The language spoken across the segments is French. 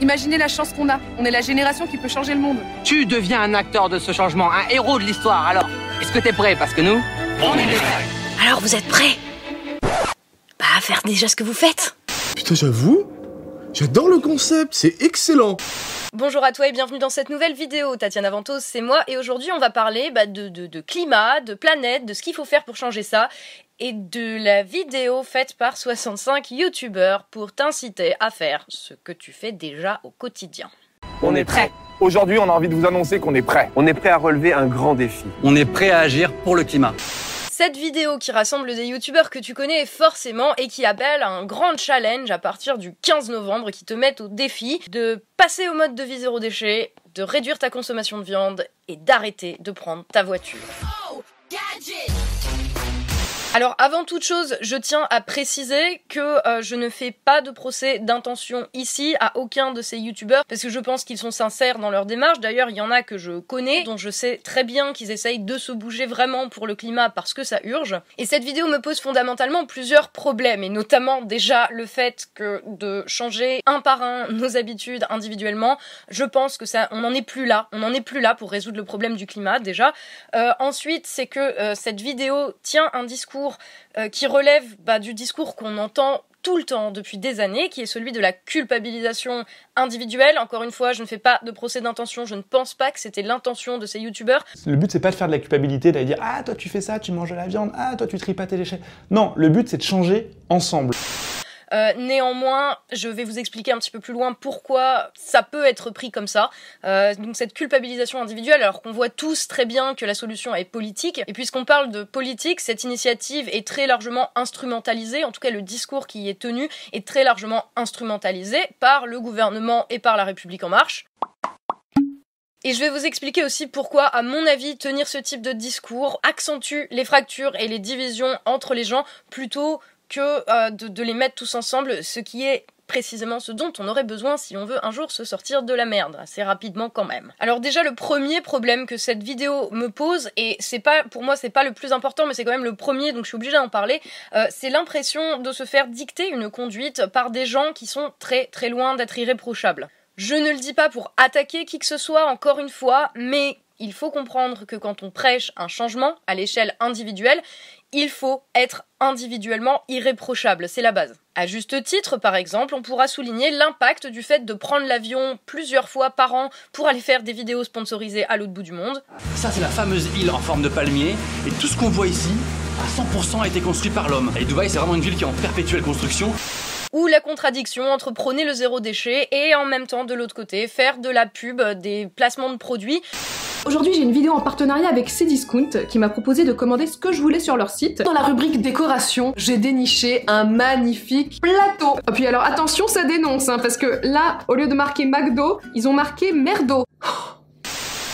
Imaginez la chance qu'on a. On est la génération qui peut changer le monde. Tu deviens un acteur de ce changement, un héros de l'histoire. Alors, est-ce que t'es prêt? Parce que nous, on est prêts. Alors vous êtes prêts? Bah à faire déjà ce que vous faites Putain, j'avoue, j'adore le concept, c'est excellent. Bonjour à toi et bienvenue dans cette nouvelle vidéo. Tatiana Ventos, c'est moi et aujourd'hui on va parler bah, de, de, de climat, de planète, de ce qu'il faut faire pour changer ça et de la vidéo faite par 65 youtubeurs pour t'inciter à faire ce que tu fais déjà au quotidien. On est prêt. Aujourd'hui, on a envie de vous annoncer qu'on est prêt. On est prêt à relever un grand défi. On est prêt à agir pour le climat. Cette vidéo qui rassemble des youtubeurs que tu connais forcément et qui appelle à un grand challenge à partir du 15 novembre qui te met au défi de passer au mode de vie zéro déchet, de réduire ta consommation de viande et d'arrêter de prendre ta voiture. Alors avant toute chose, je tiens à préciser que euh, je ne fais pas de procès d'intention ici à aucun de ces youtubeurs parce que je pense qu'ils sont sincères dans leur démarche. D'ailleurs, il y en a que je connais dont je sais très bien qu'ils essayent de se bouger vraiment pour le climat parce que ça urge. Et cette vidéo me pose fondamentalement plusieurs problèmes et notamment déjà le fait que de changer un par un nos habitudes individuellement, je pense que ça on n'en est plus là, on n'en est plus là pour résoudre le problème du climat déjà. Euh, ensuite, c'est que euh, cette vidéo tient un discours euh, qui relève bah, du discours qu'on entend tout le temps depuis des années, qui est celui de la culpabilisation individuelle. Encore une fois, je ne fais pas de procès d'intention, je ne pense pas que c'était l'intention de ces youtubeurs. Le but, c'est pas de faire de la culpabilité, d'aller dire Ah, toi tu fais ça, tu manges de la viande, ah, toi tu tries pas tes déchets. Non, le but, c'est de changer ensemble. Euh, néanmoins, je vais vous expliquer un petit peu plus loin pourquoi ça peut être pris comme ça. Euh, donc cette culpabilisation individuelle, alors qu'on voit tous très bien que la solution est politique. Et puisqu'on parle de politique, cette initiative est très largement instrumentalisée. En tout cas, le discours qui y est tenu est très largement instrumentalisé par le gouvernement et par la République en marche. Et je vais vous expliquer aussi pourquoi, à mon avis, tenir ce type de discours accentue les fractures et les divisions entre les gens plutôt que euh, de, les mettre tous ensemble, ce qui est précisément ce dont on aurait besoin si on veut un jour se sortir de la merde, assez rapidement quand même. Alors déjà le premier problème que cette vidéo me pose, et c'est pas pour moi c'est pas le plus important, mais c'est quand même le premier, donc je suis obligée d'en parler, euh, c'est l'impression de se faire dicter une conduite par des gens qui sont très très loin d'être irréprochables. Je ne le dis pas pour attaquer qui que ce soit, encore une fois, mais il faut comprendre que quand on prêche un changement à l'échelle individuelle, il faut être individuellement irréprochable, c'est la base. À juste titre, par exemple, on pourra souligner l'impact du fait de prendre l'avion plusieurs fois par an pour aller faire des vidéos sponsorisées à l'autre bout du monde. Ça, c'est la fameuse île en forme de palmier. Et tout ce qu'on voit ici, à 100% a été construit par l'homme. Et Dubaï, c'est vraiment une ville qui est en perpétuelle construction ou la contradiction entre prôner le zéro déchet et en même temps de l'autre côté faire de la pub, des placements de produits. Aujourd'hui, j'ai une vidéo en partenariat avec Cdiscount qui m'a proposé de commander ce que je voulais sur leur site. Dans la rubrique décoration, j'ai déniché un magnifique plateau. Et puis alors attention, ça dénonce, hein, parce que là, au lieu de marquer McDo, ils ont marqué Merdo.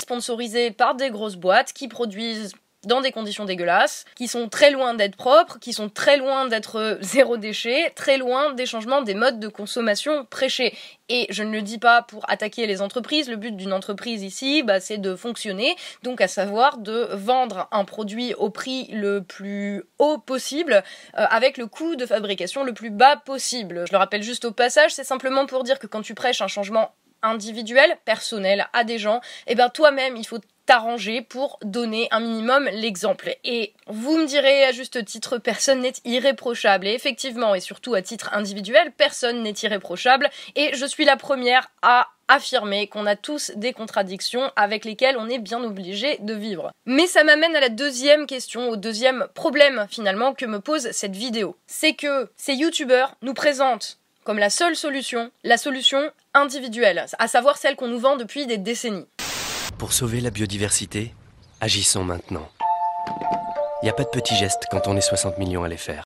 Sponsorisé par des grosses boîtes qui produisent dans des conditions dégueulasses, qui sont très loin d'être propres, qui sont très loin d'être euh, zéro déchet, très loin des changements des modes de consommation prêchés. Et je ne le dis pas pour attaquer les entreprises, le but d'une entreprise ici, bah, c'est de fonctionner, donc à savoir de vendre un produit au prix le plus haut possible, euh, avec le coût de fabrication le plus bas possible. Je le rappelle juste au passage, c'est simplement pour dire que quand tu prêches un changement individuel, personnel à des gens, et eh ben toi-même il faut t'arranger pour donner un minimum l'exemple. Et vous me direz à juste titre, personne n'est irréprochable. Et effectivement, et surtout à titre individuel, personne n'est irréprochable. Et je suis la première à affirmer qu'on a tous des contradictions avec lesquelles on est bien obligé de vivre. Mais ça m'amène à la deuxième question, au deuxième problème finalement que me pose cette vidéo. C'est que ces youtubeurs nous présentent comme la seule solution, la solution individuelle, à savoir celle qu'on nous vend depuis des décennies. Pour sauver la biodiversité, agissons maintenant. Il n'y a pas de petits gestes quand on est 60 millions à les faire.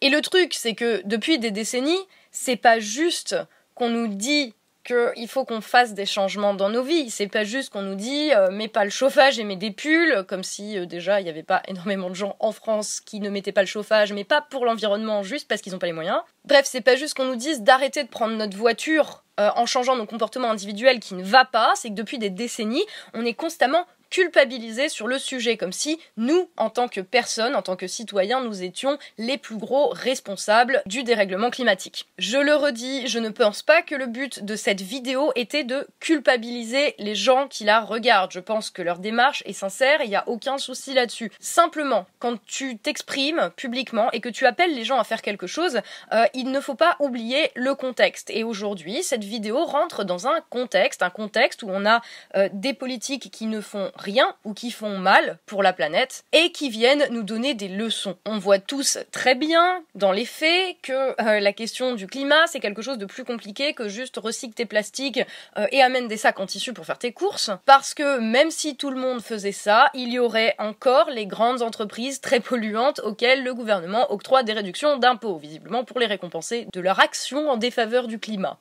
Et le truc, c'est que depuis des décennies, c'est pas juste qu'on nous dit qu'il faut qu'on fasse des changements dans nos vies. C'est pas juste qu'on nous dit euh, mets pas le chauffage et mets des pulls, comme si euh, déjà il n'y avait pas énormément de gens en France qui ne mettaient pas le chauffage, mais pas pour l'environnement, juste parce qu'ils n'ont pas les moyens. Bref, c'est pas juste qu'on nous dise d'arrêter de prendre notre voiture euh, en changeant nos comportements individuels qui ne va pas, c'est que depuis des décennies, on est constamment culpabiliser sur le sujet, comme si nous, en tant que personnes, en tant que citoyens, nous étions les plus gros responsables du dérèglement climatique. Je le redis, je ne pense pas que le but de cette vidéo était de culpabiliser les gens qui la regardent. Je pense que leur démarche est sincère, il n'y a aucun souci là-dessus. Simplement, quand tu t'exprimes publiquement et que tu appelles les gens à faire quelque chose, euh, il ne faut pas oublier le contexte. Et aujourd'hui, cette vidéo rentre dans un contexte, un contexte où on a euh, des politiques qui ne font rien ou qui font mal pour la planète et qui viennent nous donner des leçons. On voit tous très bien dans les faits que euh, la question du climat c'est quelque chose de plus compliqué que juste recycle tes plastiques euh, et amène des sacs en tissu pour faire tes courses parce que même si tout le monde faisait ça, il y aurait encore les grandes entreprises très polluantes auxquelles le gouvernement octroie des réductions d'impôts, visiblement pour les récompenser de leur action en défaveur du climat.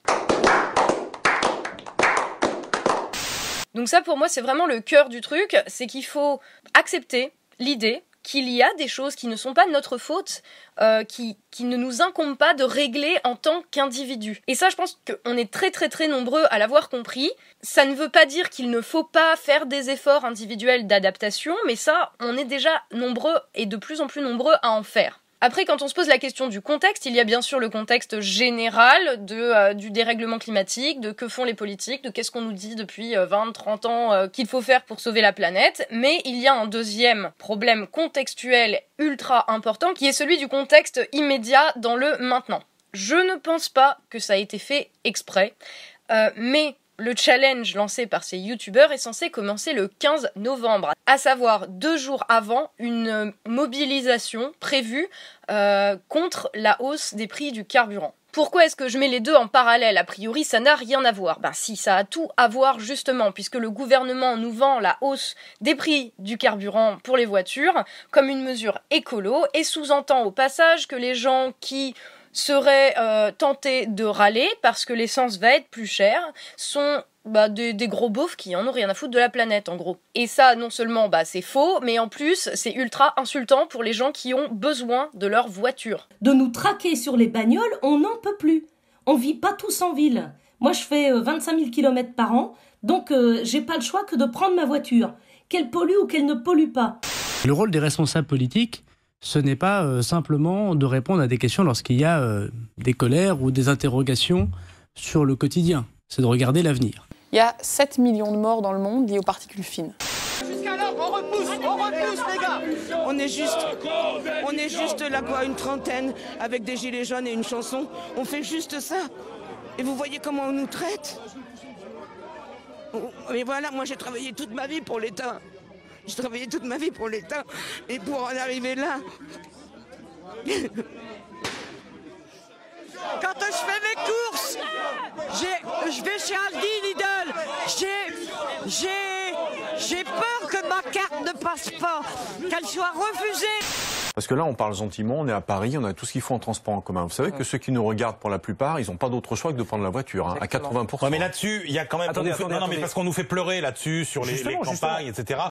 Donc ça pour moi c'est vraiment le cœur du truc, c'est qu'il faut accepter l'idée qu'il y a des choses qui ne sont pas notre faute, euh, qui, qui ne nous incombent pas de régler en tant qu'individu. Et ça, je pense qu'on est très très très nombreux à l'avoir compris. Ça ne veut pas dire qu'il ne faut pas faire des efforts individuels d'adaptation, mais ça, on est déjà nombreux et de plus en plus nombreux à en faire. Après, quand on se pose la question du contexte, il y a bien sûr le contexte général euh, du dérèglement climatique, de que font les politiques, de qu'est-ce qu'on nous dit depuis 20, euh, 30 ans euh, qu'il faut faire pour sauver la planète. Mais il y a un deuxième problème contextuel ultra important qui est celui du contexte immédiat dans le maintenant. Je ne pense pas que ça a été fait exprès, mais le challenge lancé par ces youtubeurs est censé commencer le 15 novembre, à savoir deux jours avant une mobilisation prévue euh, contre la hausse des prix du carburant. Pourquoi est-ce que je mets les deux en parallèle? A priori, ça n'a rien à voir. Ben si, ça a tout à voir justement, puisque le gouvernement nous vend la hausse des prix du carburant pour les voitures comme une mesure écolo et sous-entend au passage que les gens qui seraient euh, tentés de râler parce que l'essence va être plus chère sont bah, des, gros beaufs qui en ont rien à foutre de la planète en gros. Et ça non seulement bah, c'est faux, mais en plus c'est ultra insultant pour les gens qui ont besoin de leur voiture. De nous traquer sur les bagnoles, on n'en peut plus. On vit pas tous en ville. Moi je fais 25 000 km par an, donc euh, j'ai pas le choix que de prendre ma voiture, qu'elle pollue ou qu'elle ne pollue pas. Le rôle des responsables politiques, ce n'est pas euh, simplement de répondre à des questions lorsqu'il y a euh, des colères ou des interrogations sur le quotidien. C'est de regarder l'avenir. Il y a 7 millions de morts dans le monde liés aux particules fines. Jusqu'alors, on repousse, on repousse les gars On est juste, on est juste là quoi, une trentaine, avec des gilets jaunes et une chanson. On fait juste ça. Et vous voyez comment on nous traite? Mais voilà, moi j'ai travaillé toute ma vie pour l'État. J'ai travaillé toute ma vie pour l'État. Et pour en arriver là. Quand je fais mes courses, je vais chez Aldi, Lidl, j'ai, j'ai peur que ma carte ne passe pas, qu'elle soit refusée. Parce que là, on parle gentiment, on est à Paris, on a tout ce qu'il faut en transport en commun. Vous savez que ceux qui nous regardent, pour la plupart, ils n'ont pas d'autre choix que de prendre la voiture, hein, à 80%. mais là-dessus, il y a quand même. Attendez, fait... attendez, non, non, mais parce qu'on nous fait pleurer là-dessus, sur les, campagnes, justement.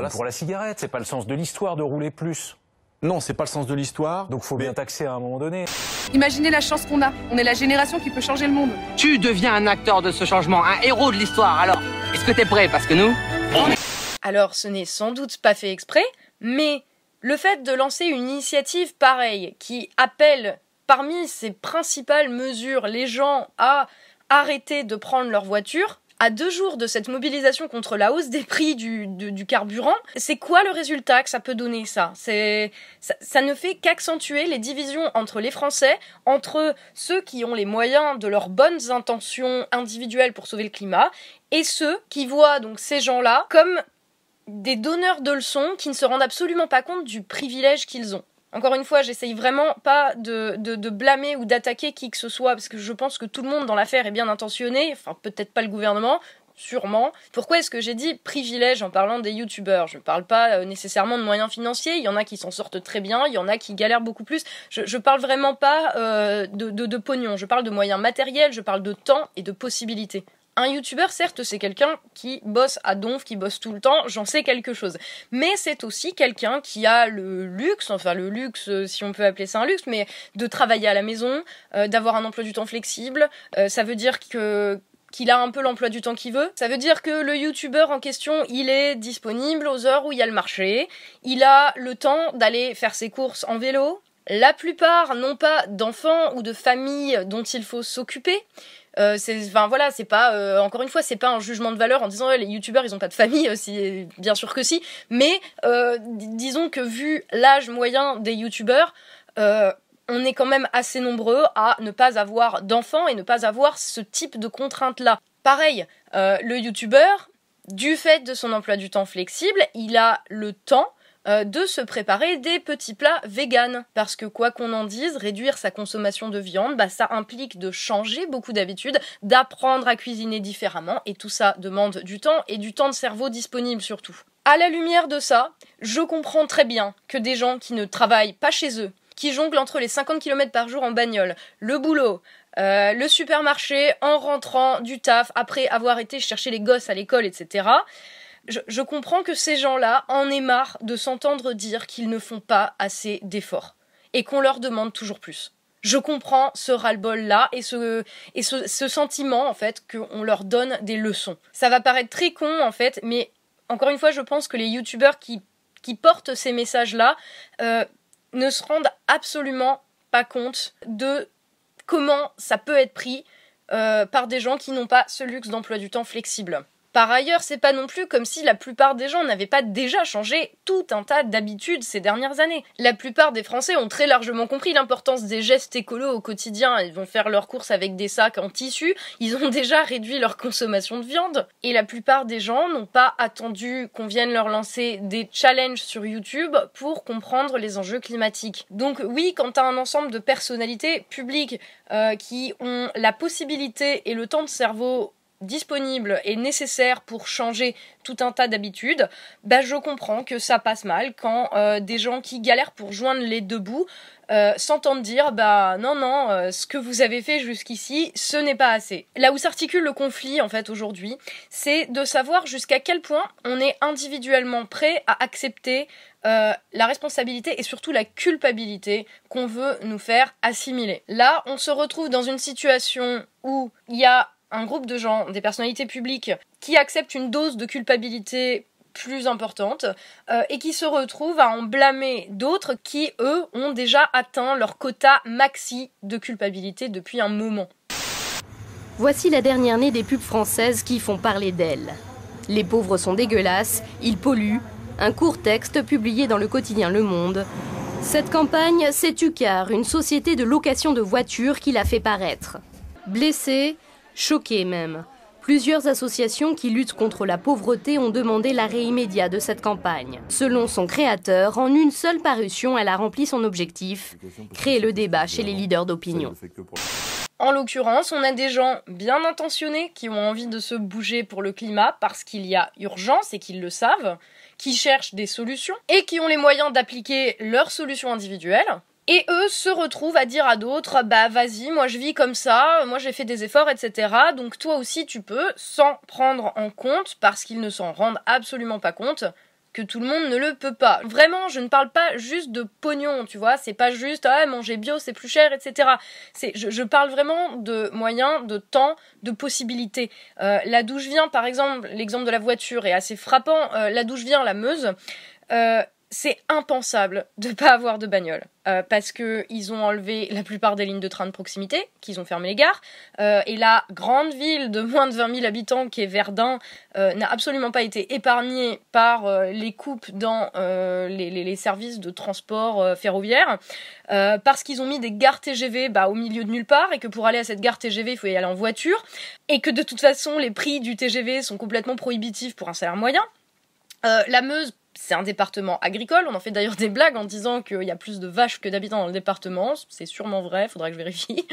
etc. pour la cigarette, c'est pas le sens de l'histoire de rouler plus. Non, c'est pas le sens de l'histoire. Donc faut bien taxer à un moment donné. Imaginez la chance qu'on a. On est la génération qui peut changer le monde. Tu deviens un acteur de ce changement, un héros de l'histoire. Alors, est-ce que t'es prêt? Parce que nous, on est... Alors, ce n'est sans doute pas fait exprès, mais le fait de lancer une initiative pareille qui appelle parmi ses principales mesures les gens à arrêter de prendre leur voiture, à deux jours de cette mobilisation contre la hausse des prix du, carburant, c'est quoi le résultat que ça peut donner ça? Ça, ça ne fait qu'accentuer les divisions entre les Français, entre ceux qui ont les moyens de leurs bonnes intentions individuelles pour sauver le climat, et ceux qui voient donc ces gens-là comme des donneurs de leçons qui ne se rendent absolument pas compte du privilège qu'ils ont. Encore une fois, j'essaye vraiment pas de, blâmer ou d'attaquer qui que ce soit, parce que je pense que tout le monde dans l'affaire est bien intentionné, enfin peut-être pas le gouvernement, sûrement. Pourquoi est-ce que j'ai dit privilège en parlant des youtubeurs? Je ne parle pas euh, nécessairement de moyens financiers, il y en a qui s'en sortent très bien, il y en a qui galèrent beaucoup plus. Je, je parle vraiment pas euh, de, de, de pognon, je parle de moyens matériels, je parle de temps et de possibilités. Un youtubeur, certes, c'est quelqu'un qui bosse à donf, qui bosse tout le temps, j'en sais quelque chose. Mais c'est aussi quelqu'un qui a le luxe, enfin le luxe, euh, si on peut appeler ça un luxe, mais de travailler à la maison, euh, d'avoir un emploi du temps flexible. Euh, ça veut dire que qu'il a un peu l'emploi du temps qu'il veut. Ça veut dire que le youtubeur en question, il est disponible aux heures où il y a le marché. Il a le temps d'aller faire ses courses en vélo. La plupart n'ont pas d'enfants ou de familles dont il faut s'occuper. Euh, enfin voilà, c'est pas euh, encore une fois, c'est pas un jugement de valeur en disant ouais, les youtubeurs ils ont pas de famille aussi, bien sûr que si, mais euh, disons que vu l'âge moyen des youtubeurs, euh, on est quand même assez nombreux à ne pas avoir d'enfants et ne pas avoir ce type de contraintes là. Pareil, euh, le youtubeur, du fait de son emploi du temps flexible, il a le temps euh, de se préparer des petits plats véganes. Parce que quoi qu'on en dise, réduire sa consommation de viande, bah, ça implique de changer beaucoup d'habitudes, d'apprendre à cuisiner différemment, et tout ça demande du temps et du temps de cerveau disponible surtout. À la lumière de ça, je comprends très bien que des gens qui ne travaillent pas chez eux, qui jonglent entre les 50 km par jour en bagnole, le boulot, euh, le supermarché en rentrant du taf après avoir été chercher les gosses à l'école, etc. Je, comprends que ces gens-là en aient marre de s'entendre dire qu'ils ne font pas assez d'efforts et qu'on leur demande toujours plus. Je comprends ce ras-le-bol-là et, ce, sentiment, en fait, qu'on leur donne des leçons. Ça va paraître très con, en fait, mais encore une fois, je pense que les youtubeurs qui, qui portent ces messages-là euh, ne se rendent absolument pas compte de comment ça peut être pris euh, par des gens qui n'ont pas ce luxe d'emploi du temps flexible. Par ailleurs, c'est pas non plus comme si la plupart des gens n'avaient pas déjà changé tout un tas d'habitudes ces dernières années. La plupart des Français ont très largement compris l'importance des gestes écolos au quotidien. Ils vont faire leurs courses avec des sacs en tissu, ils ont déjà réduit leur consommation de viande. Et la plupart des gens n'ont pas attendu qu'on vienne leur lancer des challenges sur YouTube pour comprendre les enjeux climatiques. Donc oui, quand t'as un ensemble de personnalités publiques euh, qui ont la possibilité et le temps de cerveau disponible et nécessaire pour changer tout un tas d'habitudes, bah je comprends que ça passe mal quand euh, des gens qui galèrent pour joindre les deux bouts euh, s'entendent dire bah non non euh, ce que vous avez fait jusqu'ici ce n'est pas assez. Là où s'articule le conflit en fait aujourd'hui, c'est de savoir jusqu'à quel point on est individuellement prêt à accepter la responsabilité et surtout la culpabilité qu'on veut nous faire assimiler. Là, on se retrouve dans une situation où il y a un groupe de gens, des personnalités publiques, qui acceptent une dose de culpabilité plus importante euh, et qui se retrouvent à en blâmer d'autres qui, eux, ont déjà atteint leur quota maxi de culpabilité depuis un moment. Voici la dernière née des pubs françaises qui font parler d'elle. Les pauvres sont dégueulasses, ils polluent. Un court texte publié dans le quotidien Le Monde. Cette campagne, c'est Ucar, une société de location de voitures qui l'a fait paraître. Blessés, choqués même. Plusieurs associations qui luttent contre la pauvreté ont demandé l'arrêt immédiat de cette campagne. Selon son créateur, en une seule parution, elle a rempli son objectif, créer le débat chez les leaders d'opinion. En l'occurrence, on a des gens bien intentionnés qui ont envie de se bouger pour le climat parce qu'il y a urgence et qu'ils le savent, qui cherchent des solutions et qui ont les moyens d'appliquer leurs solutions individuelles. Et eux se retrouvent à dire à d'autres, bah vas-y, moi je vis comme ça, moi j'ai fait des efforts, etc. Donc toi aussi tu peux, sans prendre en compte, parce qu'ils ne s'en rendent absolument pas compte, que tout le monde ne le peut pas. Vraiment, je ne parle pas juste de pognon, tu vois, c'est pas juste ah manger bio c'est plus cher, etc. C'est, je, je parle vraiment de moyens, de temps, de possibilités. Euh, là d'où je viens, par exemple, l'exemple de la voiture est assez frappant. Euh, là d'où je viens, la Meuse. Euh, c'est impensable de pas avoir de bagnole. Euh, parce que ils ont enlevé la plupart des lignes de train de proximité, qu'ils ont fermé les gares, euh, et la grande ville de moins de 20 000 habitants qui est Verdun euh, n'a absolument pas été épargnée par euh, les coupes dans les, services de transport ferroviaire. Parce qu'ils ont mis des gares TGV bah, au milieu de nulle part et que pour aller à cette gare TGV il faut y aller en voiture. Et que de toute façon les prix du TGV sont complètement prohibitifs pour un salaire moyen. La Meuse, c'est un département agricole. On en fait d'ailleurs des blagues en disant qu'il y a plus de vaches que d'habitants dans le département. C'est sûrement vrai, faudra que je vérifie.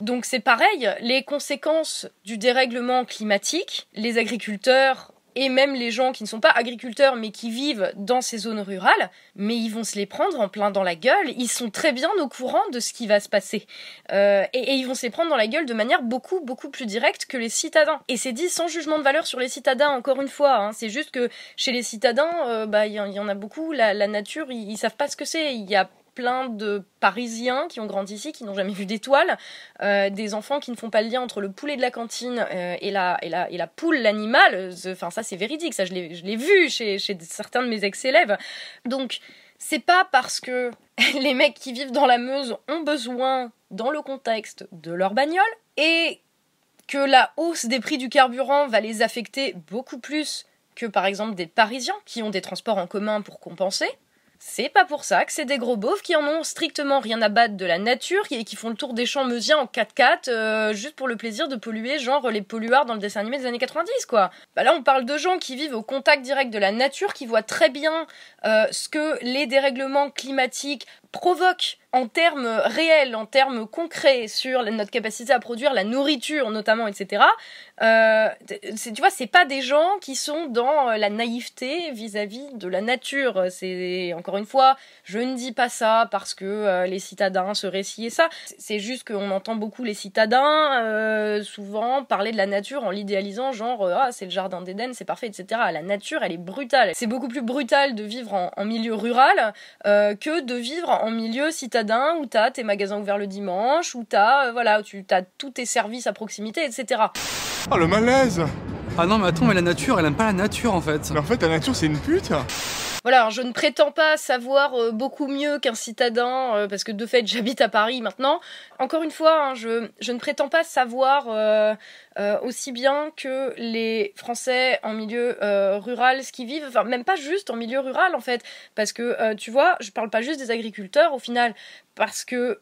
Donc c'est pareil, les conséquences du dérèglement climatique, les agriculteurs et même les gens qui ne sont pas agriculteurs mais qui vivent dans ces zones rurales, mais ils vont se les prendre en plein dans la gueule. Ils sont très bien au courant de ce qui va se passer. Euh, et, ils vont se les prendre dans la gueule de manière beaucoup, beaucoup plus directe que les citadins. Et c'est dit sans jugement de valeur sur les citadins, encore une fois. hein. C'est juste que chez les citadins, euh, bah, il y, en- il y en a beaucoup, la, la nature, ils, ils savent pas ce que c'est. Il y a plein de Parisiens qui ont grandi ici, qui n'ont jamais vu d'étoiles, euh, des enfants qui ne font pas le lien entre le poulet de la cantine euh, et, la, poule, l'animal. Enfin, ça, c'est véridique. Ça, je l'ai je l'ai vu chez, chez certains de mes ex-élèves. Donc, c'est pas parce que les mecs qui vivent dans la Meuse ont besoin, dans le contexte de leur bagnole, et que la hausse des prix du carburant va les affecter beaucoup plus que par exemple des Parisiens qui ont des transports en commun pour compenser. C'est pas pour ça que c'est des gros beaufs qui en ont strictement rien à battre de la nature et qui font le tour des champs meusiens en 4x4 euh, juste pour le plaisir de polluer, genre les polluards dans le dessin animé des années 90, quoi. Bah là, on parle de gens qui vivent au contact direct de la nature, qui voient très bien euh, ce que les dérèglements climatiques provoquent en termes réels, en termes concrets sur notre capacité à produire la nourriture notamment, etc. Euh, tu vois, c'est pas des gens qui sont dans la naïveté vis-à-vis de la nature. C'est encore une fois, je ne dis pas ça parce que euh, les citadins seraient ci ça. C'est juste qu'on entend beaucoup les citadins euh, souvent parler de la nature en l'idéalisant, genre ah c'est le jardin d'Éden, c'est parfait, etc. La nature, elle est brutale. C'est beaucoup plus brutal de vivre en, en milieu rural que de vivre en milieu citadin où t'as tes magasins ouverts le dimanche, où t'as, euh, voilà, tu as tous tes services à proximité, etc. Oh le malaise Ah non mais attends, mais la nature, elle aime pas la nature en fait. Mais en fait, la nature, c'est une pute voilà, je ne prétends pas savoir euh, beaucoup mieux qu'un citadin, euh, parce que de fait j'habite à Paris maintenant. Encore une fois, hein, je, ne prétends pas savoir euh, aussi bien que les Français en milieu rural ce qu'ils vivent, enfin même pas juste en milieu rural en fait, parce que tu vois, je parle pas juste des agriculteurs au final, parce que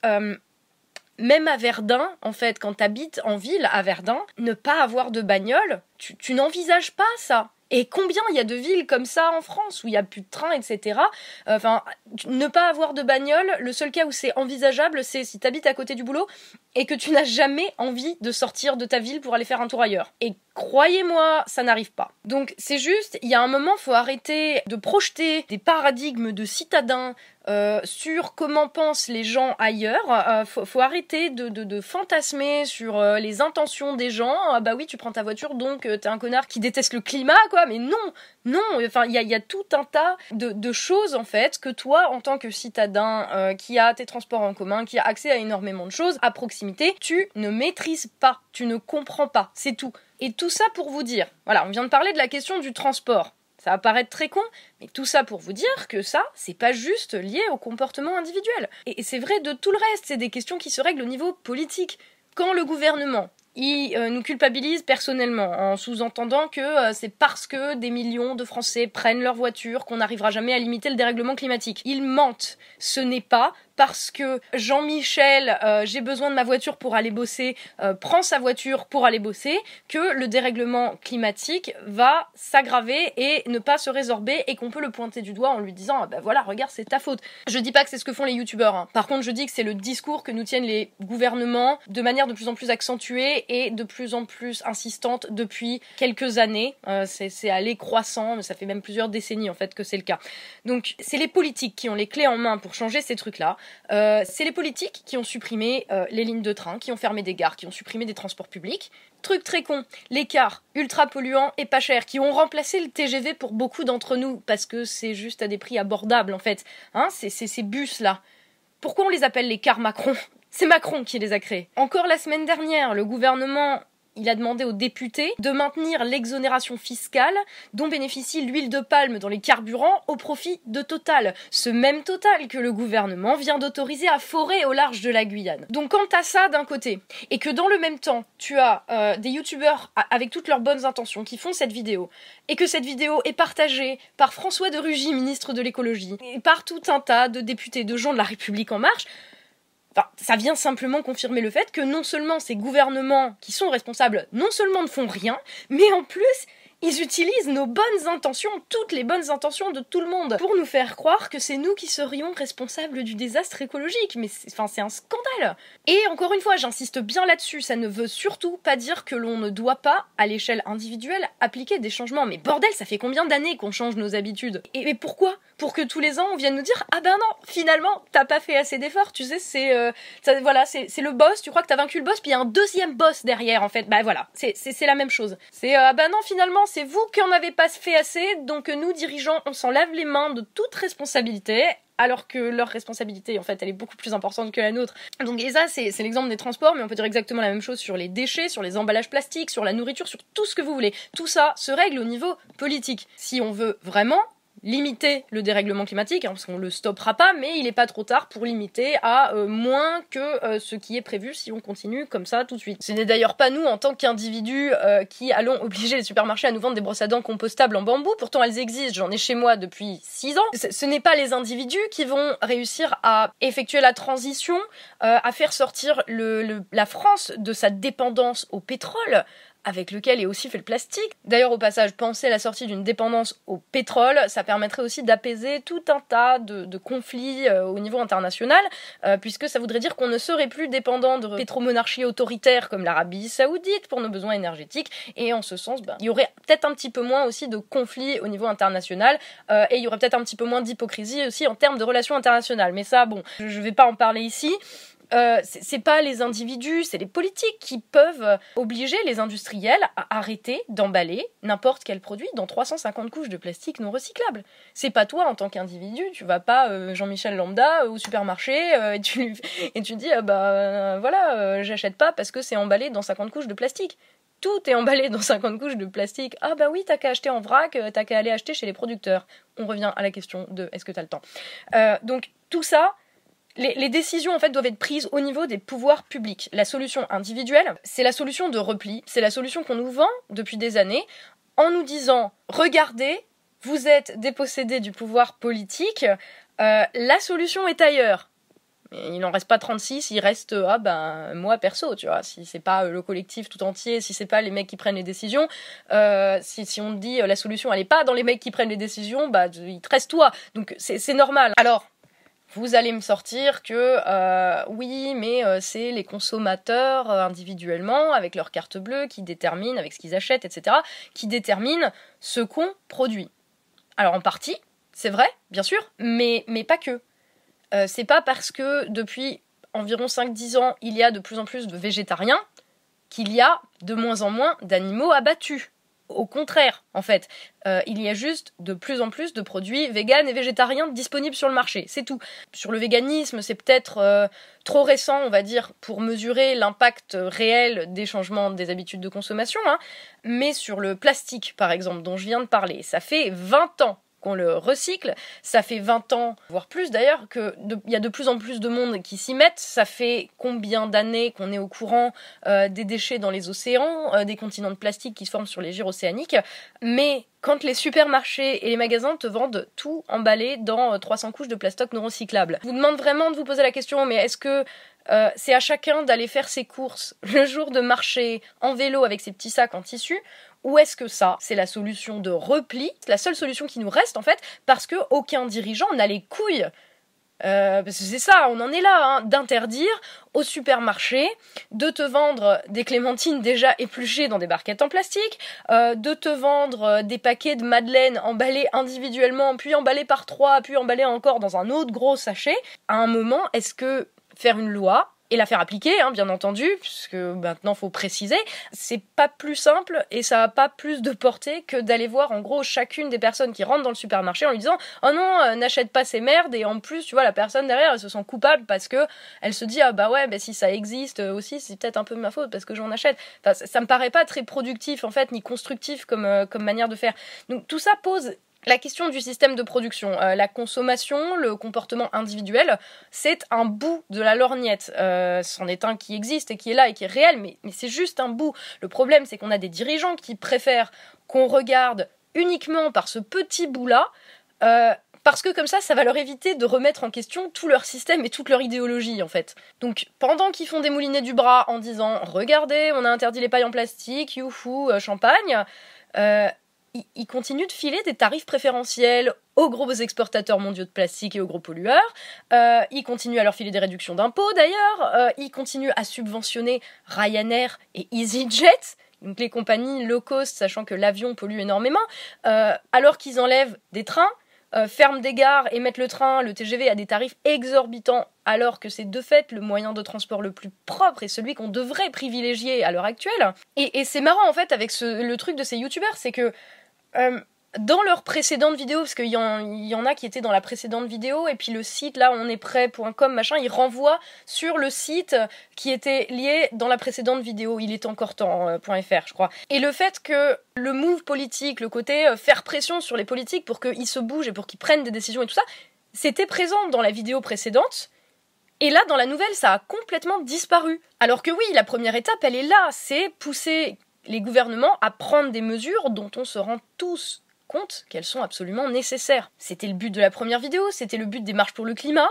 même à Verdun, en fait, quand tu habites en ville à Verdun, ne pas avoir de bagnole, tu n'envisages pas ça. Et combien il y a de villes comme ça en France où il n'y a plus de train, etc. Enfin, ne pas avoir de bagnole, le seul cas où c'est envisageable, c'est si tu habites à côté du boulot et que tu n'as jamais envie de sortir de ta ville pour aller faire un tour ailleurs. Et croyez-moi, ça n'arrive pas. Donc c'est juste, il y a un moment, faut arrêter de projeter des paradigmes de citadins euh, sur comment pensent les gens ailleurs. Euh, faut, arrêter de, fantasmer sur euh, les intentions des gens. Ah bah oui, tu prends ta voiture, donc t'es un connard qui déteste le climat, quoi. Mais non, non. Enfin, il y a, tout un tas de, choses en fait que toi, en tant que citadin qui a tes transports en commun, qui a accès à énormément de choses à proximité, tu ne maîtrises pas, tu ne comprends pas. C'est tout. Et tout ça pour vous dire. Voilà, on vient de parler de la question du transport. Ça va paraître très con, mais tout ça pour vous dire que ça, c'est pas juste lié au comportement individuel. Et c'est vrai de tout le reste, c'est des questions qui se règlent au niveau politique. Quand le gouvernement il euh, nous culpabilise personnellement en sous-entendant que euh, c'est parce que des millions de Français prennent leur voiture qu'on n'arrivera jamais à limiter le dérèglement climatique. Ils mentent. Ce n'est pas parce que Jean-Michel, euh, j'ai besoin de ma voiture pour aller bosser, prend sa voiture pour aller bosser, que le dérèglement climatique va s'aggraver et ne pas se résorber et qu'on peut le pointer du doigt en lui disant ah ben voilà regarde c'est ta faute. Je dis pas que c'est ce que font les youtubeurs. Hein. Par contre je dis que c'est le discours que nous tiennent les gouvernements de manière de plus en plus accentuée est de plus en plus insistante depuis quelques années. Euh, c'est allé croissant, mais ça fait même plusieurs décennies en fait que c'est le cas. Donc c'est les politiques qui ont les clés en main pour changer ces trucs-là. Euh, c'est les politiques qui ont supprimé euh, les lignes de train, qui ont fermé des gares, qui ont supprimé des transports publics. Truc très con, les cars ultra polluants et pas chers, qui ont remplacé le TGV pour beaucoup d'entre nous, parce que c'est juste à des prix abordables en fait. Hein, c'est ces bus-là. Pourquoi on les appelle les cars Macron? C'est Macron qui les a créés. Encore la semaine dernière, le gouvernement il a demandé aux députés de maintenir l'exonération fiscale dont bénéficie l'huile de palme dans les carburants au profit de Total. Ce même Total que le gouvernement vient d'autoriser à forer au large de la Guyane. Donc quant à ça d'un côté, et que dans le même temps, tu as euh, des youtubeurs avec toutes leurs bonnes intentions qui font cette vidéo, et que cette vidéo est partagée par François de Rugy, ministre de l'écologie, et par tout un tas de députés de gens de la République en marche, ça vient simplement confirmer le fait que non seulement ces gouvernements qui sont responsables, non seulement ne font rien, mais en plus, ils utilisent nos bonnes intentions, toutes les bonnes intentions de tout le monde, pour nous faire croire que c'est nous qui serions responsables du désastre écologique. Mais c'est, enfin, c'est un scandale. Et encore une fois, j'insiste bien là-dessus, ça ne veut surtout pas dire que l'on ne doit pas, à l'échelle individuelle, appliquer des changements. Mais bordel, ça fait combien d'années qu'on change nos habitudes? Et, pourquoi? Pour que tous les ans on vienne nous dire ah ben non, finalement t'as pas fait assez d'efforts. Tu sais, c'est euh, voilà, c'est, le boss. Tu crois que t'as vaincu le boss, puis il y a un deuxième boss derrière en fait. Bah voilà, c'est, c'est, la même chose. C'est euh, ah ben non, finalement c'est vous qui en avez pas fait assez, donc nous, dirigeants, on s'en lave les mains de toute responsabilité. alors que leur responsabilité, en fait, elle est beaucoup plus importante que la nôtre. Donc, et ça, c'est l'exemple des transports, mais on peut dire exactement la même chose sur les déchets, sur les emballages plastiques, sur la nourriture, sur tout ce que vous voulez. Tout ça se règle au niveau politique. Si on veut vraiment limiter le dérèglement climatique, hein, parce qu'on le stoppera pas, mais il n'est pas trop tard pour limiter à euh, moins que euh, ce qui est prévu si on continue comme ça tout de suite. Ce n'est d'ailleurs pas nous, en tant qu'individus, euh, qui allons obliger les supermarchés à nous vendre des brosses à dents compostables en bambou, pourtant elles existent, j'en ai chez moi depuis 6 ans. Ce, n'est pas les individus qui vont réussir à effectuer la transition, à faire sortir le, le- la France de sa dépendance au pétrole, avec lequel est aussi fait le plastique. D'ailleurs, au passage, penser à la sortie d'une dépendance au pétrole, ça permettrait aussi d'apaiser tout un tas de, conflits euh, au niveau international, euh, puisque ça voudrait dire qu'on ne serait plus dépendant de pétromonarchies autoritaires comme l'Arabie saoudite pour nos besoins énergétiques, et en ce sens, ben, il y aurait peut-être un petit peu moins aussi de conflits au niveau international, euh, et il y aurait peut-être un petit peu moins d'hypocrisie aussi en termes de relations internationales. Mais ça, bon, je ne vais pas en parler ici. Euh, c'est pas les individus, c'est les politiques qui peuvent obliger les industriels à arrêter d'emballer n'importe quel produit dans 350 couches de plastique non recyclable. C'est pas toi en tant qu'individu, tu vas pas euh, Jean-Michel Lambda au supermarché euh, et tu et tu dis ah bah euh, voilà j'achète pas parce que c'est emballé dans 50 couches de plastique. Tout est emballé dans 50 couches de plastique. Ah bah oui, t'as qu'à acheter en vrac, t'as qu'à aller acheter chez les producteurs. On revient à la question de est-ce que t'as le temps? Donc tout ça, les, décisions en fait doivent être prises au niveau des pouvoirs publics. La solution individuelle, c'est la solution de repli, c'est la solution qu'on nous vend depuis des années en nous disant regardez, vous êtes dépossédés du pouvoir politique, euh, la solution est ailleurs. Il n'en reste pas 36, il reste euh, ah ben moi perso, tu vois, si c'est pas euh, le collectif tout entier, si c'est pas les mecs qui prennent les décisions, euh, si, si on te dit euh, la solution elle est pas dans les mecs qui prennent les décisions, bah il te reste toi. Donc c'est normal. Alors vous allez me sortir que euh, oui, mais euh, c'est les consommateurs euh, individuellement, avec leur carte bleue, qui déterminent, avec ce qu'ils achètent, etc., qui déterminent ce qu'on produit. Alors en partie, c'est vrai, bien sûr, mais, mais pas que. C'est pas parce que depuis environ 5-10 ans, il y a de plus en plus de végétariens qu'il y a de moins en moins d'animaux abattus. Au contraire, en fait, Euh, il y a juste de plus en plus de produits véganes et végétariens disponibles sur le marché. C'est tout. Sur le véganisme, c'est peut-être euh, trop récent, on va dire, pour mesurer l'impact réel des changements des habitudes de consommation. hein. Mais sur le plastique, par exemple, dont je viens de parler, ça fait 20 ans qu'on le recycle. Ça fait 20 ans, voire plus d'ailleurs, qu'il y a de plus en plus de monde qui s'y mettent. Ça fait combien d'années qu'on est au courant euh, des déchets dans les océans, euh, des continents de plastique qui se forment sur les gires océaniques? Mais quand les supermarchés et les magasins te vendent tout emballé dans euh, 300 couches de plastoc non recyclable, je vous demande vraiment de vous poser la question, mais est-ce que euh, c'est à chacun d'aller faire ses courses le jour de marché en vélo avec ses petits sacs en tissu ou est-ce que ça, c'est la solution de repli, la seule solution qui nous reste en fait, parce que aucun dirigeant n'a les couilles euh, c'est ça, on en est là, hein, d'interdire au supermarché de te vendre des clémentines déjà épluchées dans des barquettes en plastique, euh, de te vendre euh, des paquets de madeleine emballés individuellement, puis emballés par trois, puis emballés encore dans un autre gros sachet. À un moment, est-ce que faire une loi et la faire appliquer, hein, bien entendu, puisque maintenant faut préciser, c'est pas plus simple et ça a pas plus de portée que d'aller voir en gros chacune des personnes qui rentrent dans le supermarché en lui disant oh non euh, n'achète pas ces merdes et en plus tu vois la personne derrière elle se sent coupable parce que elle se dit ah bah ouais bah si ça existe euh, aussi c'est peut-être un peu ma faute parce que j'en achète. Enfin, ça, ça me paraît pas très productif en fait ni constructif comme euh, comme manière de faire. Donc tout ça pose la question du système de production, euh, la consommation, le comportement individuel, c'est un bout de la lorgnette. Euh, c'en est un qui existe et qui est là et qui est réel, mais, c'est juste un bout. Le problème, c'est qu'on a des dirigeants qui préfèrent qu'on regarde uniquement par ce petit bout-là. euh, parce que comme ça, ça va leur éviter de remettre en question tout leur système et toute leur idéologie, en fait. Donc, pendant qu'ils font des moulinets du bras en disant « Regardez, on a interdit les pailles en plastique, youhou, champagne ils- continuent de filer des tarifs préférentiels aux gros exportateurs mondiaux de plastique et aux gros pollueurs. Euh, ils continuent à leur filer des réductions d'impôts d'ailleurs. Euh, ils continuent à subventionner Ryanair et EasyJet, donc les compagnies low cost, sachant que l'avion pollue énormément, euh, alors qu'ils enlèvent des trains. euh, ferment des gares et mettent le train, le TGV à des tarifs exorbitants, alors que c'est de fait le moyen de transport le plus propre et celui qu'on devrait privilégier à l'heure actuelle. Et, c'est marrant en fait avec le truc de ces youtubeurs, c'est que euh, dans leur précédente vidéo, parce qu'il y, en- a qui étaient dans la précédente vidéo, et puis le site là, on est prêt.com, machin, il renvoie sur le site qui était lié dans la précédente vidéo, il est encore temps.fr, je crois. Et le fait que le move politique, le côté euh, faire pression sur les politiques pour qu'ils se bougent et pour qu'ils prennent des décisions et tout ça, c'était présent dans la vidéo précédente. Et là, dans la nouvelle, ça a complètement disparu. Alors que oui, la première étape, elle est là, c'est pousser les gouvernements à prendre des mesures dont on se rend tous compte qu'elles sont absolument nécessaires. C'était le but de la première vidéo, c'était le but des marches pour le climat.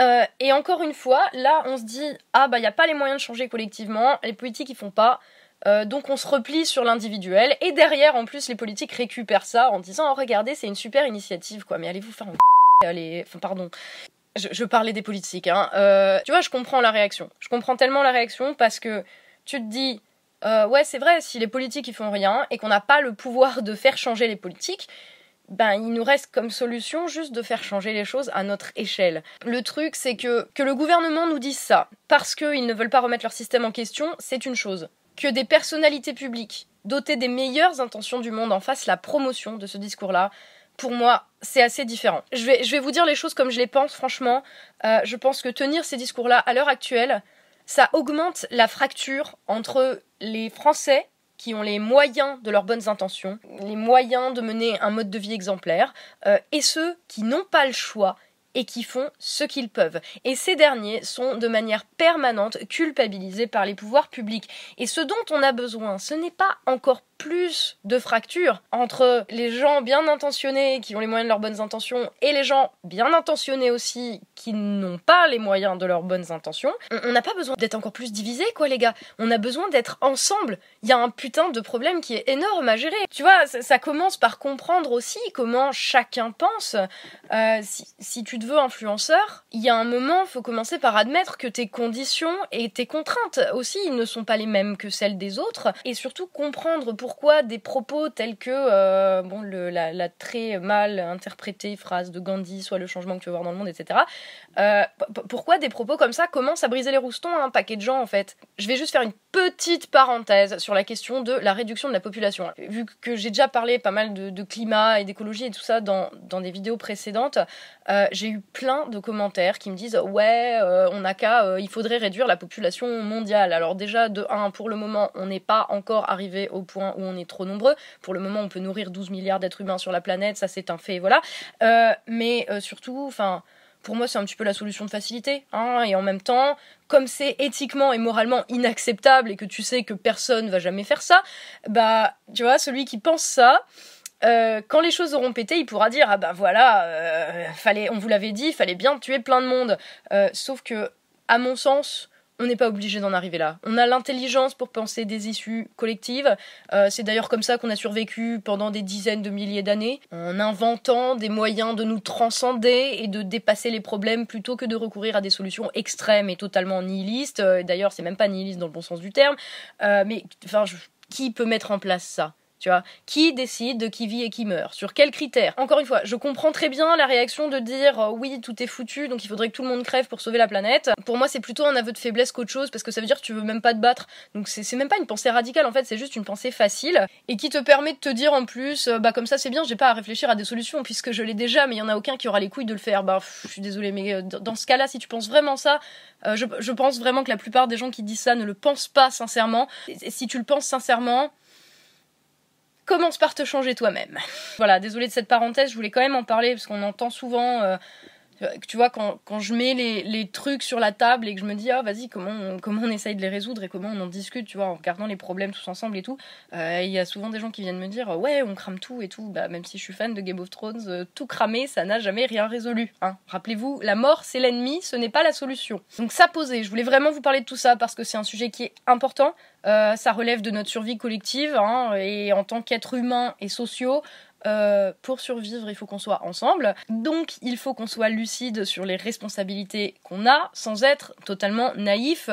Euh, et encore une fois, là, on se dit ah bah il y a pas les moyens de changer collectivement, les politiques ils font pas. Euh, donc on se replie sur l'individuel et derrière en plus les politiques récupèrent ça en disant oh regardez c'est une super initiative quoi mais allez vous faire un allez enfin pardon je, je parlais des politiques hein Euh, tu vois je comprends la réaction je comprends tellement la réaction parce que tu te dis euh, ouais c'est vrai si les politiques ils font rien et qu'on n'a pas le pouvoir de faire changer les politiques ben, il nous reste comme solution juste de faire changer les choses à notre échelle. Le truc, c'est que, le gouvernement nous dise ça, parce qu'ils ne veulent pas remettre leur système en question, c'est une chose. Que des personnalités publiques, dotées des meilleures intentions du monde, en fassent la promotion de ce discours-là, pour moi, c'est assez différent. Je vais, je vais vous dire les choses comme je les pense, franchement. Euh, je pense que tenir ces discours-là, à l'heure actuelle, ça augmente la fracture entre les Français qui ont les moyens de leurs bonnes intentions, les moyens de mener un mode de vie exemplaire, euh, et ceux qui n'ont pas le choix et qui font ce qu'ils peuvent. Et ces derniers sont de manière permanente culpabilisés par les pouvoirs publics. Et ce dont on a besoin, ce n'est pas encore plus de fractures entre les gens bien intentionnés qui ont les moyens de leurs bonnes intentions et les gens bien intentionnés aussi qui n'ont pas les moyens de leurs bonnes intentions. On n'a pas besoin d'être encore plus divisés, quoi, les gars. On a besoin d'être ensemble. Il y a un putain de problème qui est énorme à gérer. Tu vois, ça, commence par comprendre aussi comment chacun pense. Euh, si, tu te veux influenceur, il y a un moment, faut commencer par admettre que tes conditions et tes contraintes aussi ne sont pas les mêmes que celles des autres, et surtout comprendre pourquoi des propos tels que euh, bon la, très mal interprétée phrase de Gandhi, soit le changement que tu veux voir dans le monde, etc. Euh, pourquoi des propos comme ça commencent à briser les roustons à un paquet de gens en fait? Je vais juste faire une petite parenthèse sur la question de la réduction de la population. Vu que j'ai déjà parlé pas mal de, climat et d'écologie et tout ça dans, dans des vidéos précédentes, euh, j'ai eu plein de commentaires qui me disent ouais on n'a qu'à il faudrait réduire la population mondiale alors déjà de 1 pour le moment on n'est pas encore arrivé au point où on est trop nombreux pour le moment on peut nourrir 12 milliards d'êtres humains sur la planète ça c'est un fait voilà Euh, mais euh, surtout enfin pour moi, c'est un petit peu la solution de facilité. Hein, et en même temps, comme c'est éthiquement et moralement inacceptable et que tu sais que personne va jamais faire ça, bah, tu vois, celui qui pense ça, euh, quand les choses auront pété, il pourra dire ah bah voilà, fallait, on vous l'avait dit, fallait bien tuer plein de monde. Sauf que, à mon sens, on n'est pas obligé d'en arriver là. On a l'intelligence pour penser des issues collectives. Euh, c'est d'ailleurs comme ça qu'on a survécu pendant des dizaines de milliers d'années, en inventant des moyens de nous transcender et de dépasser les problèmes plutôt que de recourir à des solutions extrêmes et totalement nihilistes. Euh, D'ailleurs, c'est même pas nihiliste dans le bon sens du terme. Euh, mais enfin, qui peut mettre en place ça? Tu vois, qui décide de qui vit et qui meurt? Sur quels critères? Encore une fois, je comprends très bien la réaction de dire euh, oui, tout est foutu, donc il faudrait que tout le monde crève pour sauver la planète. Pour moi, c'est plutôt un aveu de faiblesse qu'autre chose, parce que ça veut dire que tu veux même pas te battre. Donc c'est même pas une pensée radicale, en fait, c'est juste une pensée facile et qui te permet de te dire en plus, euh, bah comme ça c'est bien, j'ai pas à réfléchir à des solutions puisque je l'ai déjà, mais il y en a aucun qui aura les couilles de le faire. Bah je suis désolée, mais euh, dans ce cas-là, si tu penses vraiment ça, je, je pense vraiment que la plupart des gens qui disent ça ne le pensent pas sincèrement. Et si tu le penses sincèrement, commence par te changer toi-même. Voilà, désolé de cette parenthèse, je voulais quand même en parler parce qu'on entend souvent, euh, tu vois, quand, quand je mets les, les trucs sur la table et que je me dis, ah vas-y, comment on, comment on essaye de les résoudre et comment on en discute, tu vois, en regardant les problèmes tous ensemble et tout, euh, il y a souvent des gens qui viennent me dire, ouais, on crame tout et tout, bah, même si je suis fan de Game of Thrones, euh, tout cramer, ça n'a jamais rien résolu. Hein. Rappelez-vous, la mort, c'est l'ennemi, ce n'est pas la solution. Donc ça posé, je voulais vraiment vous parler de tout ça parce que c'est un sujet qui est important, euh, ça relève de notre survie collective, hein, et en tant qu'être humain et sociaux, euh, pour survivre, il faut qu'on soit ensemble. Donc, il faut qu'on soit lucide sur les responsabilités qu'on a, sans être totalement naïf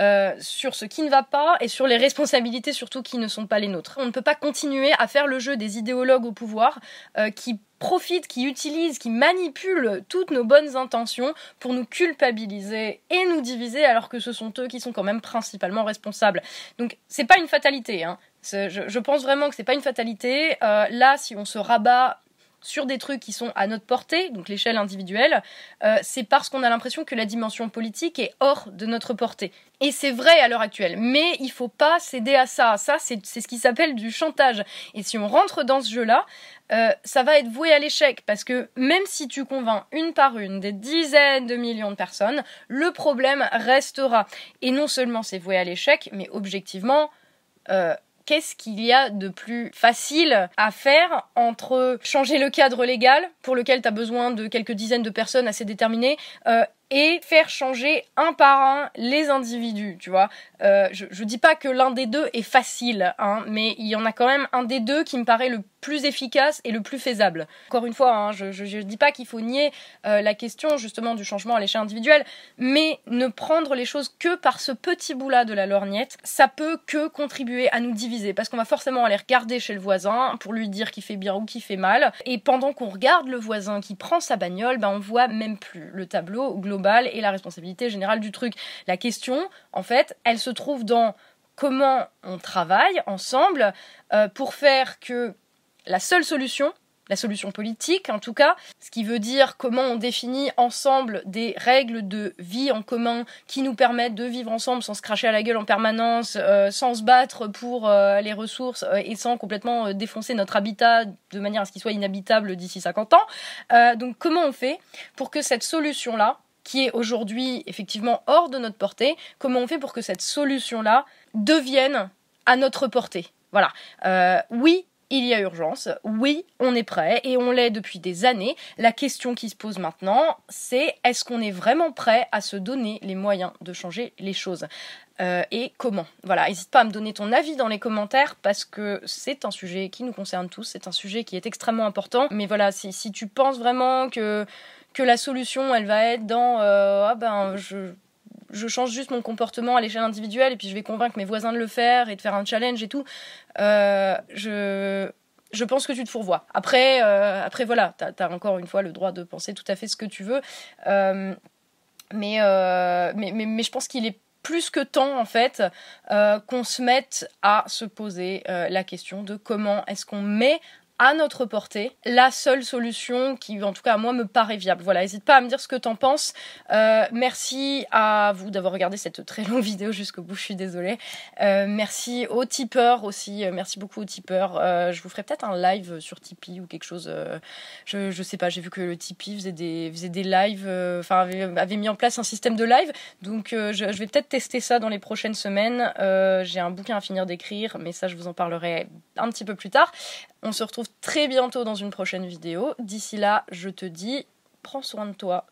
euh, sur ce qui ne va pas et sur les responsabilités surtout qui ne sont pas les nôtres. On ne peut pas continuer à faire le jeu des idéologues au pouvoir euh, qui profitent, qui utilisent, qui manipulent toutes nos bonnes intentions pour nous culpabiliser et nous diviser alors que ce sont eux qui sont quand même principalement responsables. Donc c'est pas une fatalité, hein. Je, pense vraiment que c'est pas une fatalité. Euh, là, si on se rabat sur des trucs qui sont à notre portée, donc l'échelle individuelle, euh, c'est parce qu'on a l'impression que la dimension politique est hors de notre portée. Et c'est vrai à l'heure actuelle, mais il faut pas céder à ça. Ça, c'est ce qui s'appelle du chantage. Et si on rentre dans ce jeu-là, euh, ça va être voué à l'échec parce que même si tu convaincs une par une des dizaines de millions de personnes, le problème restera. Et non seulement c'est voué à l'échec, mais objectivement, qu'est-ce qu'il y a de plus facile à faire entre changer le cadre légal pour lequel tu as besoin de quelques dizaines de personnes assez déterminées euh, et faire changer un par un les individus, tu vois. Euh, je, je dis pas que l'un des deux est facile, hein, mais il y en a quand même un des deux qui me paraît le plus efficace et le plus faisable. Encore une fois, hein, je, je dis pas qu'il faut nier euh, la question justement du changement à l'échelle individuelle, mais ne prendre les choses que par ce petit bout-là de la lorgnette, ça peut que contribuer à nous diviser, parce qu'on va forcément aller regarder chez le voisin pour lui dire qu'il fait bien ou qu'il fait mal, et pendant qu'on regarde le voisin qui prend sa bagnole, ben on voit même plus le tableau global et la responsabilité générale du truc. La question, en fait, elle se trouve dans comment on travaille ensemble euh, pour faire que la seule solution, la solution politique en tout cas, ce qui veut dire comment on définit ensemble des règles de vie en commun qui nous permettent de vivre ensemble sans se cracher à la gueule en permanence, euh, sans se battre pour euh, les ressources euh, et sans complètement défoncer notre habitat de manière à ce qu'il soit inhabitable d'ici 50 ans. Donc comment on fait pour que cette solution-là, qui est aujourd'hui effectivement hors de notre portée, comment on fait pour que cette solution-là devienne à notre portée? Voilà. Oui, il y a urgence, oui, on est prêt et on l'est depuis des années. La question qui se pose maintenant, c'est est-ce qu'on est vraiment prêt à se donner les moyens de changer les choses Euh, et comment? Voilà, n'hésite pas à me donner ton avis dans les commentaires parce que c'est un sujet qui nous concerne tous, c'est un sujet qui est extrêmement important. Mais voilà, si, tu penses vraiment que, que la solution, elle va être dans euh, ah ben je je change juste mon comportement à l'échelle individuelle et puis je vais convaincre mes voisins de le faire et de faire un challenge et tout. Euh, je, je pense que tu te fourvoies. Après, euh, après voilà, tu as, encore une fois le droit de penser tout à fait ce que tu veux. Euh, mais, mais, mais, mais je pense qu'il est plus que temps en fait qu'on se mette à se poser la question de comment est-ce qu'on met à notre portée la seule solution qui en tout cas à moi me paraît viable. Voilà n'hésite pas à me dire ce que t'en penses. Euh, merci à vous d'avoir regardé cette très longue vidéo jusqu'au bout je suis désolée. Euh, merci aux tipeurs aussi euh, merci beaucoup aux tipeurs. Je vous ferai peut-être un live sur Tipeee ou quelque chose je, je sais pas j'ai vu que le Tipeee faisait des, faisait des lives enfin avait, mis en place un système de live. Donc je, vais peut-être tester ça dans les prochaines semaines. J'ai un bouquin à finir d'écrire mais ça je vous en parlerai un petit peu plus tard on se retrouve très bientôt dans une prochaine vidéo. D'ici là, je te dis, prends soin de toi